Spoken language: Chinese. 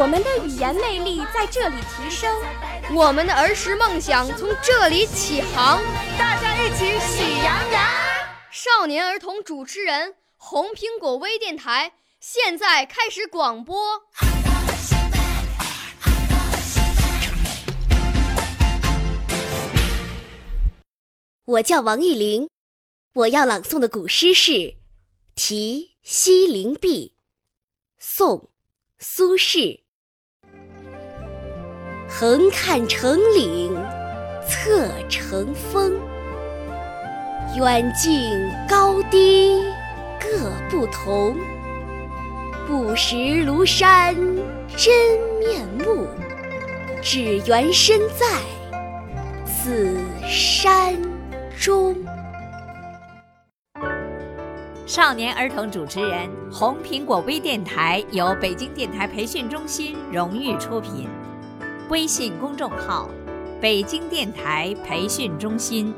我们的语言魅力在这里提升，我们的儿时梦想从这里起航。大家一起喜羊羊。少年儿童主持人，红苹果微电台现在开始广播。我叫王艺玲，我要朗诵的古诗是《题西林壁》，宋·苏轼。横看成岭侧成峰，远近高低各不同。不识庐山真面目，只缘身在此山中。少年儿童主持人，红苹果微电台由北京电台培训中心荣誉出品。微信公众号：北京电台培训中心。